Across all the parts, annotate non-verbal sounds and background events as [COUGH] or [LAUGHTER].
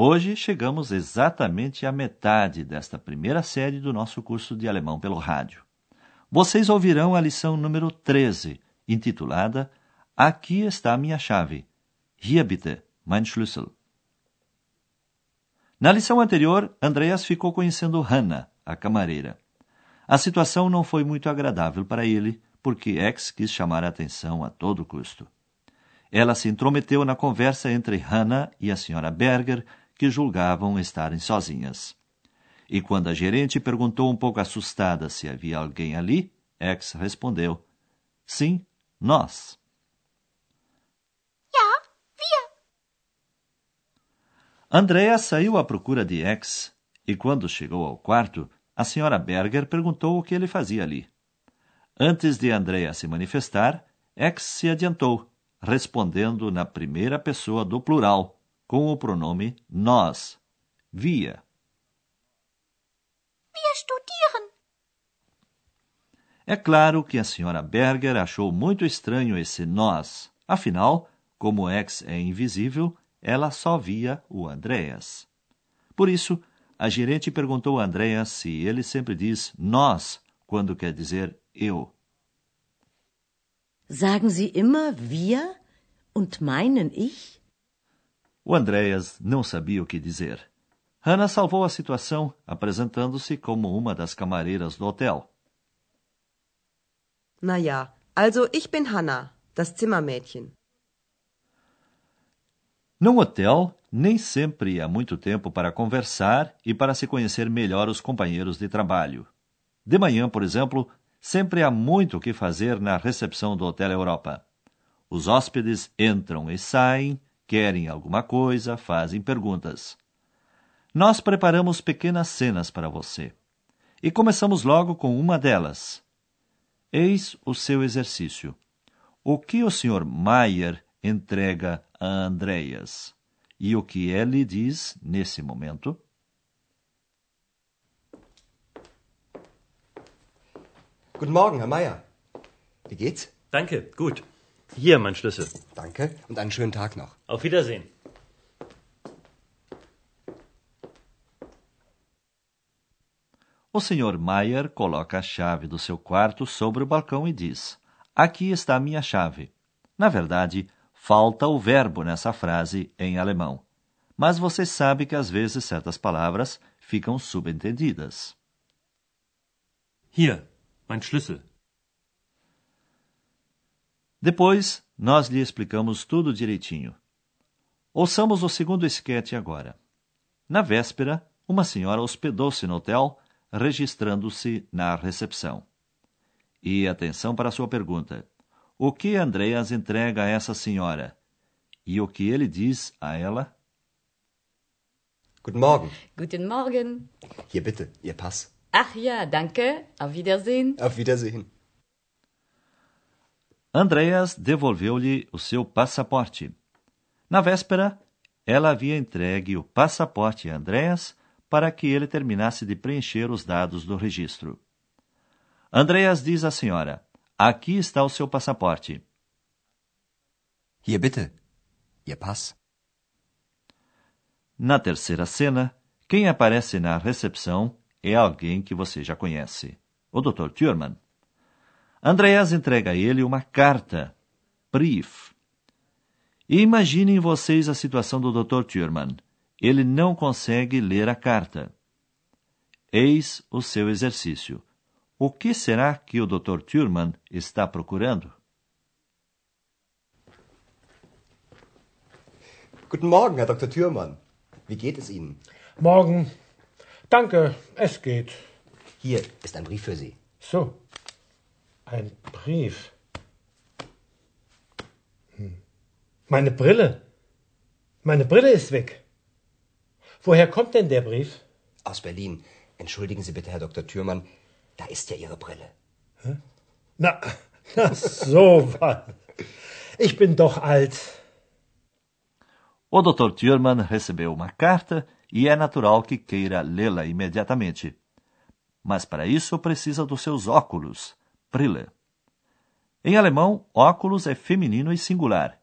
Hoje chegamos exatamente à metade desta primeira série do nosso curso de alemão pelo rádio. Vocês ouvirão a lição número 13, intitulada Aqui está a minha chave. Hier bitte, mein Schlüssel. Na lição anterior, Andreas ficou conhecendo Hannah, a camareira. A situação não foi muito agradável para ele, porque X quis chamar a atenção a todo custo. Ela se intrometeu na conversa entre Hannah e a senhora Berger, que julgavam estarem sozinhas. E quando a gerente perguntou um pouco assustada se havia alguém ali, X respondeu: Sim, nós. Ja, wir. Andrea saiu à procura de X e, quando chegou ao quarto, a senhora Berger perguntou o que ele fazia ali. Antes de Andrea se manifestar, X se adiantou, respondendo na primeira pessoa do plural, com o pronome nós, via. Wir studieren. É claro que a senhora Berger achou muito estranho esse nós. Afinal, como X é invisível, ela só via o Andreas. Por isso, a gerente perguntou a Andreas se ele sempre diz nós quando quer dizer eu. Sagen Sie immer wir und meinen ich? O Andreas não sabia o que dizer. Hannah salvou a situação, apresentando-se como uma das camareiras do hotel. Na ja, also ich bin Hanna, das Zimmermädchen. Num hotel, nem sempre há muito tempo para conversar e para se conhecer melhor os companheiros de trabalho. De manhã, por exemplo, sempre há muito o que fazer na recepção do Hotel Europa. Os hóspedes entram e saem, querem alguma coisa, fazem perguntas. Nós preparamos pequenas cenas para você. E começamos logo com uma delas. Eis o seu exercício. O que o Sr. Mayer entrega a Andreas? E o que ele diz nesse momento? Guten Morgen, Herr Meier. Wie geht's? Danke, gut. Hier, mein Schlüssel. Danke und einen schönen Tag noch. Auf Wiedersehen. O Sr. Mayer coloca a chave do seu quarto sobre o balcão e diz: Aqui está a minha chave. Na verdade, falta o verbo nessa frase em alemão. Mas você sabe que às vezes certas palavras ficam subentendidas. Hier, mein Schlüssel. Depois, nós lhe explicamos tudo direitinho. Ouçamos o segundo esquete agora. Na véspera, uma senhora hospedou-se no hotel, registrando-se na recepção. E atenção para a sua pergunta. O que Andreas entrega a essa senhora? E o que ele diz a ela? Guten Morgen. Guten Morgen. Hier bitte, Ihr Pass. Ach ja, danke. Auf Wiedersehen. Auf Wiedersehen. Andreas devolveu-lhe o seu passaporte. Na véspera, ela havia entregue o passaporte a Andreas para que ele terminasse de preencher os dados do registro. Andreas diz à senhora: Aqui está o seu passaporte. Hier bitte, Ihr Pass. Na terceira cena, quem aparece na recepção é alguém que você já conhece, o Dr. Thurman. Andreas entrega a ele uma carta, brief. E imaginem vocês a situação do Dr. Thurman. Ele não consegue ler a carta. Eis o seu exercício. O que será que o Dr. Thurman está procurando? Guten Morgen, Herr Dr. Thürmann. Wie geht es Ihnen? Morgen. Danke, es geht. Hier ist ein Brief für Sie. So. Ein Brief. Hm. Meine Brille. Meine Brille ist weg. Woher kommt denn der Brief? Aus Berlin. Entschuldigen Sie bitte, Herr Dr. Thürmann, da ist ja Ihre Brille. Na, na so was. Ich bin doch alt. O Dr. Thurman recebeu uma carta e é natural que queira lê-la imediatamente. Mas para isso precisa dos seus óculos, Brille. Em alemão, óculos é feminino e singular.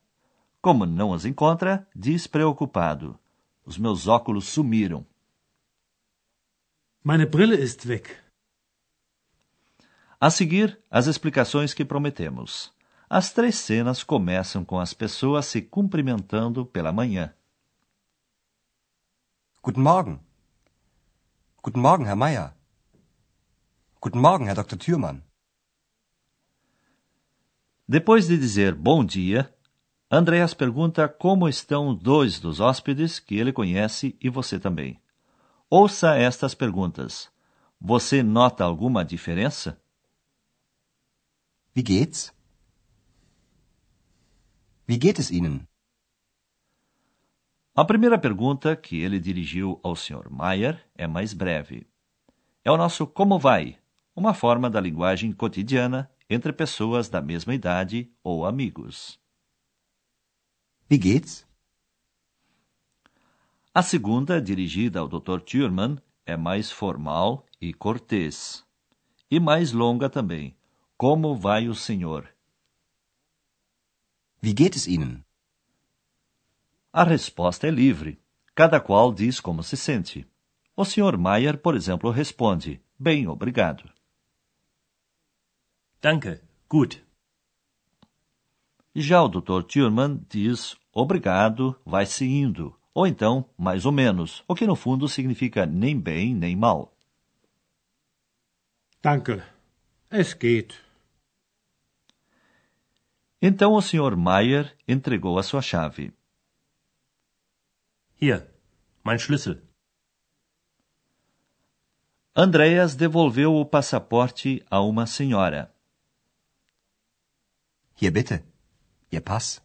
Como não os encontra, diz preocupado: Os meus óculos sumiram. Meine Brille ist weg. A seguir, as explicações que prometemos. As três cenas começam com as pessoas se cumprimentando pela manhã. Guten Morgen. Guten Morgen, Herr Meier. Guten Morgen, Herr Dr. Thürmann. Depois de dizer bom dia, Andreas pergunta como estão dois dos hóspedes que ele conhece e você também. Ouça estas perguntas. Você nota alguma diferença? Wie geht's? Wie geht es Ihnen? A primeira pergunta que ele dirigiu ao Sr. Mayer é mais breve. É o nosso como vai, uma forma da linguagem cotidiana entre pessoas da mesma idade ou amigos. Wie geht's? A segunda, dirigida ao Dr. Thurman, é mais formal e cortês. E mais longa também. Como vai o senhor? Wie geht es Ihnen? A resposta é livre. Cada qual diz como se sente. O Sr. Mayer, por exemplo, responde: Bem, obrigado. Danke, gut. Já o Dr. Thurman diz: Obrigado, vai-se indo. Ou então, mais ou menos, o que no fundo significa nem bem nem mal. Danke. Es geht. Então o Sr. Mayer entregou a sua chave. Hier, mein Schlüssel. Andreas devolveu o passaporte a uma senhora. Hier bitte. Ihr Pass.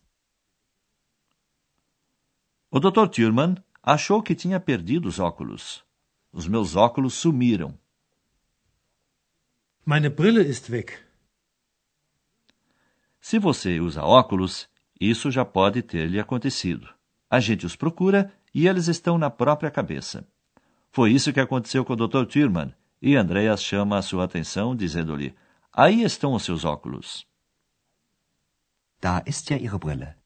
O Dr. Thurman achou que tinha perdido os óculos. Os meus óculos sumiram. Meine Brille ist weg. Se você usa óculos, isso já pode ter lhe acontecido. A gente os procura e eles estão na própria cabeça. Foi isso que aconteceu com o Dr. Thurman, e Andreas chama a sua atenção, dizendo-lhe: Aí estão os seus óculos. Da ist ja Ihre Brille.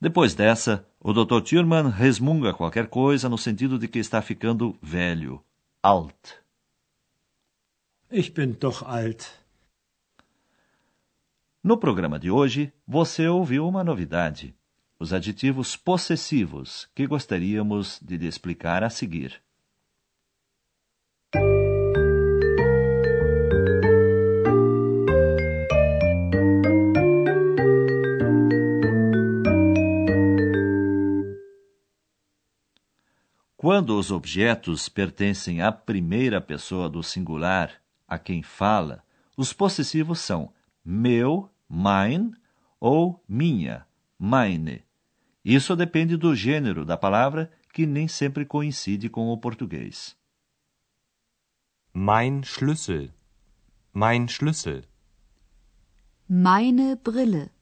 Depois dessa, o Dr. Thurman resmunga qualquer coisa no sentido de que está ficando velho, alt. Ich bin doch alt. No programa de hoje, você ouviu uma novidade: os adjetivos possessivos, que gostaríamos de lhe explicar a seguir. Quando os objetos pertencem à primeira pessoa do singular, a quem fala, os possessivos são meu, mein ou minha, meine. Isso depende do gênero da palavra, que nem sempre coincide com o português. Mein Schlüssel. Mein Schlüssel. Meine Brille.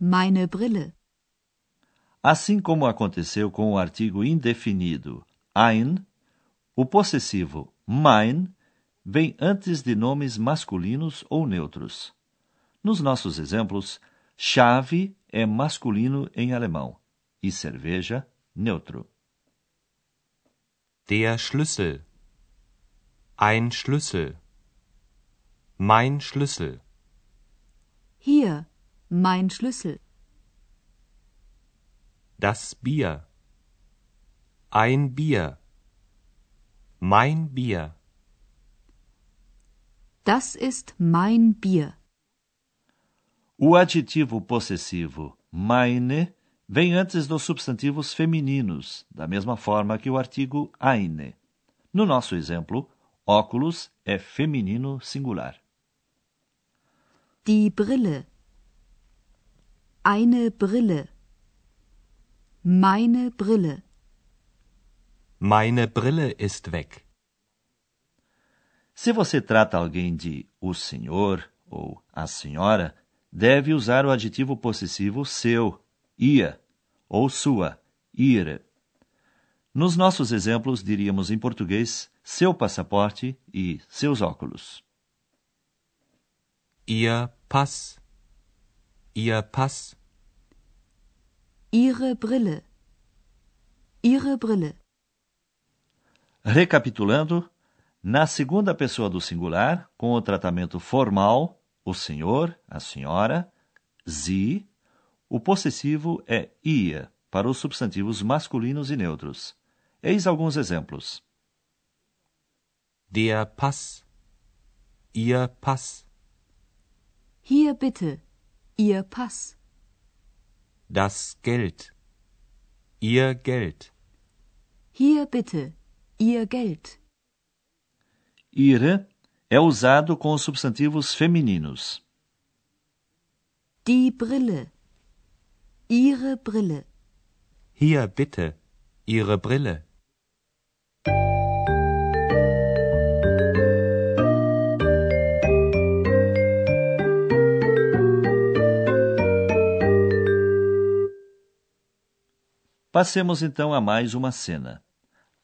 Meine Brille. Assim como aconteceu com o artigo indefinido ein, o possessivo mein vem antes de nomes masculinos ou neutros. Nos nossos exemplos, chave é masculino em alemão e cerveja neutro. Der Schlüssel. Ein Schlüssel. Mein Schlüssel. Hier, mein Schlüssel. Das Bier. Ein Bier. Mein Bier. Das ist mein Bier. O adjetivo possessivo meine vem antes dos substantivos femininos, da mesma forma que o artigo eine. No nosso exemplo, óculos é feminino singular. Die Brille. Eine Brille. Meine Brille. Meine Brille ist weg. Se você trata alguém de o senhor ou a senhora, deve usar o adjetivo possessivo seu, ia, ou sua, ihre. Nos nossos exemplos, diríamos em português seu passaporte e seus óculos. Ihr Pass. Ihr Pass. Ihre Brille. Ihre Brille. Recapitulando, na segunda pessoa do singular, com o tratamento formal, o senhor, a senhora, sie, o possessivo é ia para os substantivos masculinos e neutros. Eis alguns exemplos. Der Pass. Ihr Pass. Hier bitte. Ihr Pass. Das Geld. Ihr Geld. Hier bitte. Ihr Geld. Ihre é usado com os substantivos femininos. Die Brille. Ihre Brille. Hier bitte. Ihre Brille. Passemos então a mais uma cena.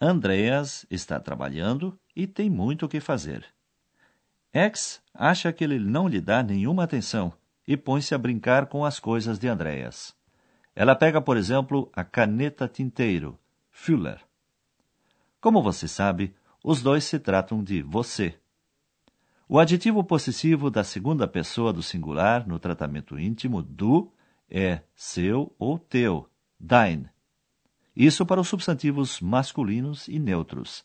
Andreas está trabalhando e tem muito o que fazer. X acha que ele não lhe dá nenhuma atenção e põe-se a brincar com as coisas de Andreas. Ela pega, por exemplo, a caneta tinteiro, Füller. Como você sabe, os dois se tratam de você. O adjetivo possessivo da segunda pessoa do singular no tratamento íntimo do é seu ou teu, dein. Isso para os substantivos masculinos e neutros.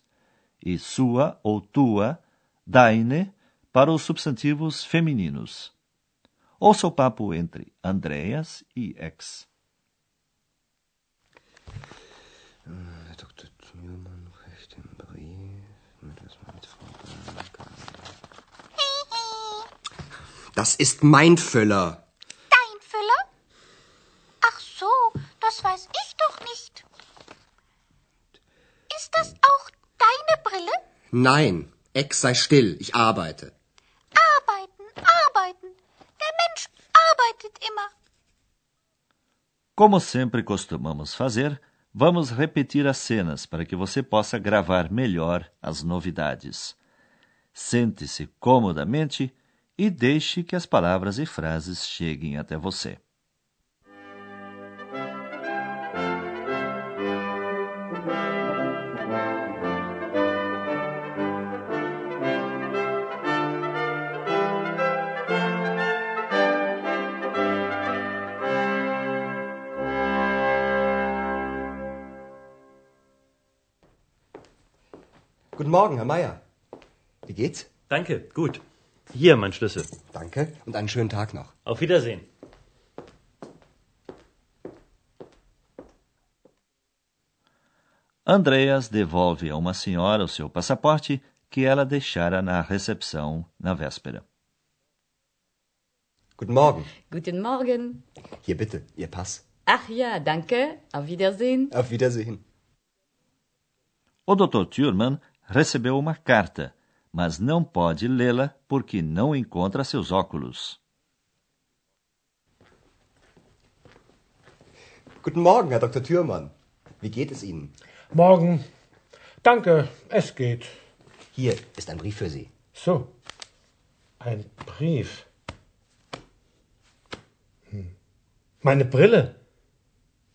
E sua ou tua, deine, para os substantivos femininos. Ouça o papo entre Andreas e X. Dr. Brief. Das mal mit Frau Das ist mein Füller. Dein Füller? Ach so, das weiß ich. Ist das auch deine Brille? Nein, Ex sei still, ich arbeite. Arbeiten, arbeiten. Der Mensch arbeitet immer. Como sempre costumamos fazer, vamos repetir as cenas para que você possa gravar melhor as novidades. Sente-se comodamente e deixe que as palavras e frases cheguem até você. Guten Morgen, Herr Meier. Wie geht's? Danke, gut. Hier, mein Schlüssel. Danke und einen schönen Tag noch. Auf Wiedersehen. Andreas devolve a uma senhora o seu passaporte que ela deixara na recepção na véspera. Guten Morgen. Guten Morgen. Hier bitte, Ihr Pass. Ach ja, danke. Auf Wiedersehen. Auf Wiedersehen. O Dr. Thurman recebeu uma carta, mas não pode lê-la porque não encontra seus óculos. Guten Morgen, Herr Dr. Thürmann. Wie geht es Ihnen? Morgen. Danke, es geht. Hier ist ein Brief für Sie. So. Ein Brief. Hm. Meine Brille.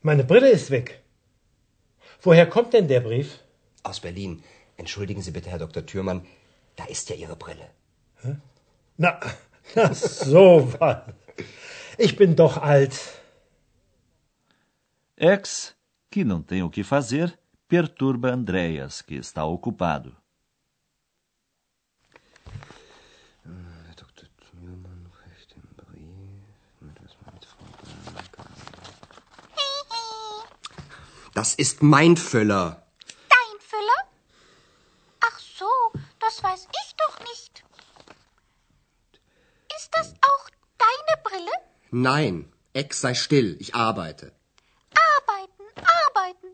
Meine Brille ist weg. Woher kommt denn der Brief? Aus Berlin. Entschuldigen Sie bitte, Herr Dr. Thürmann. Da ist ja Ihre Brille. Na, [LAUGHS] na so was. Ich bin doch alt. X, que não tem o que fazer, perturba Andreas, que está ocupado. Herr Dr. Thürmann recht im Brief. Das mal mit Frau Das ist mein Füller. Das weiß ich doch nicht. Ist das auch deine Brille? Nein, Ex sei still, ich arbeite. Arbeiten, arbeiten.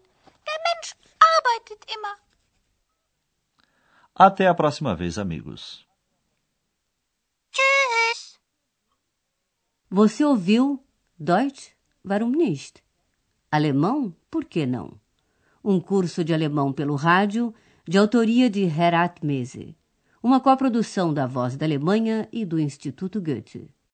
Der Mensch arbeitet immer. Até a próxima vez, amigos. Tschüss. Você ouviu Deutsch? Warum nicht? Alemão? Por que não? Um curso de alemão pelo rádio, de autoria de Herat Mese. Uma coprodução da Voz da Alemanha e do Instituto Goethe.